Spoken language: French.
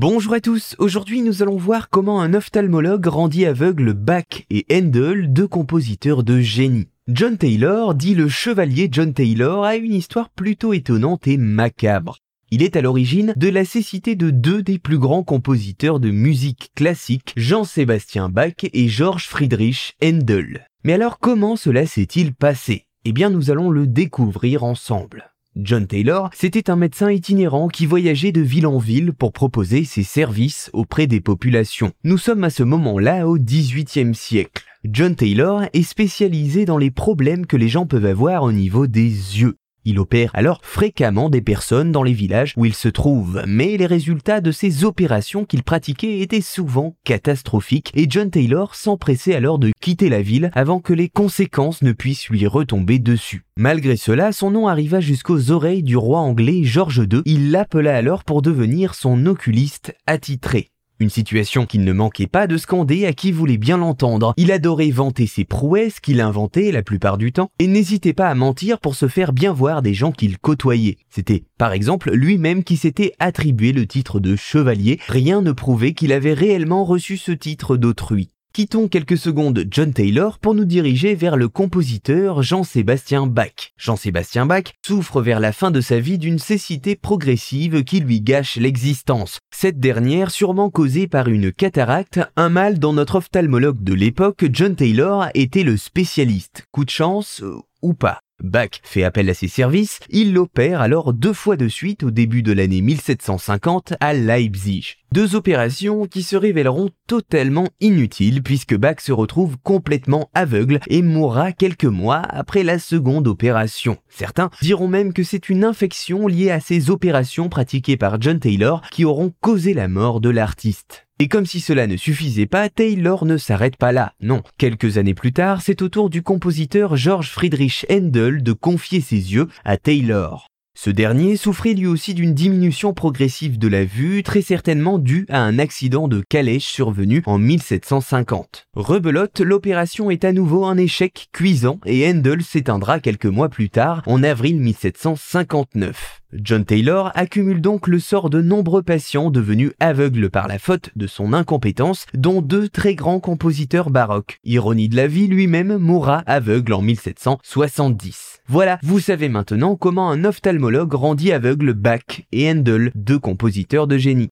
Bonjour à tous, aujourd'hui nous allons voir comment un ophtalmologue rendit aveugle Bach et Handel, deux compositeurs de génie. John Taylor, dit le chevalier John Taylor, a une histoire plutôt étonnante et macabre. Il est à l'origine de la cécité de deux des plus grands compositeurs de musique classique, Jean-Sébastien Bach et Georges Friedrich Handel. Mais alors comment cela s'est-il passé? Eh bien nous allons le découvrir ensemble. John Taylor, c'était un médecin itinérant qui voyageait de ville en ville pour proposer ses services auprès des populations. Nous sommes à ce moment-là au XVIIIe siècle. John Taylor est spécialisé dans les problèmes que les gens peuvent avoir au niveau des yeux. Il opère alors fréquemment des personnes dans les villages où il se trouve, mais les résultats de ces opérations qu'il pratiquait étaient souvent catastrophiques et John Taylor s'empressait alors de quitter la ville avant que les conséquences ne puissent lui retomber dessus. Malgré cela, son nom arriva jusqu'aux oreilles du roi anglais George II. Il l'appela alors pour devenir son oculiste attitré. Une situation qu'il ne manquait pas de scander à qui voulait bien l'entendre. Il adorait vanter ses prouesses qu'il inventait la plupart du temps et n'hésitait pas à mentir pour se faire bien voir des gens qu'il côtoyait. C'était par exemple lui-même qui s'était attribué le titre de chevalier. Rien ne prouvait qu'il avait réellement reçu ce titre d'autrui. Quittons quelques secondes John Taylor pour nous diriger vers le compositeur Jean-Sébastien Bach. Jean-Sébastien Bach souffre vers la fin de sa vie d'une cécité progressive qui lui gâche l'existence. Cette dernière sûrement causée par une cataracte, un mal dont notre ophtalmologue de l'époque, John Taylor, était le spécialiste. Coup de chance euh, ou pas. Bach fait appel à ses services, il l'opère alors deux fois de suite au début de l'année 1750 à Leipzig. Deux opérations qui se révéleront totalement inutiles puisque Bach se retrouve complètement aveugle et mourra quelques mois après la seconde opération. Certains diront même que c'est une infection liée à ces opérations pratiquées par John Taylor qui auront causé la mort de l'artiste. Et comme si cela ne suffisait pas, Taylor ne s'arrête pas là. Non, quelques années plus tard, c'est au tour du compositeur George Friedrich Handel de confier ses yeux à Taylor. Ce dernier souffrait lui aussi d'une diminution progressive de la vue, très certainement due à un accident de calèche survenu en 1750. Rebelote, l'opération est à nouveau un échec cuisant et Handel s'éteindra quelques mois plus tard, en avril 1759. John Taylor accumule donc le sort de nombreux patients devenus aveugles par la faute de son incompétence, dont deux très grands compositeurs baroques. Ironie de la vie, lui-même mourra aveugle en 1770. Voilà, vous savez maintenant comment un ophtalmologue rendit aveugle Bach et Handel, deux compositeurs de génie.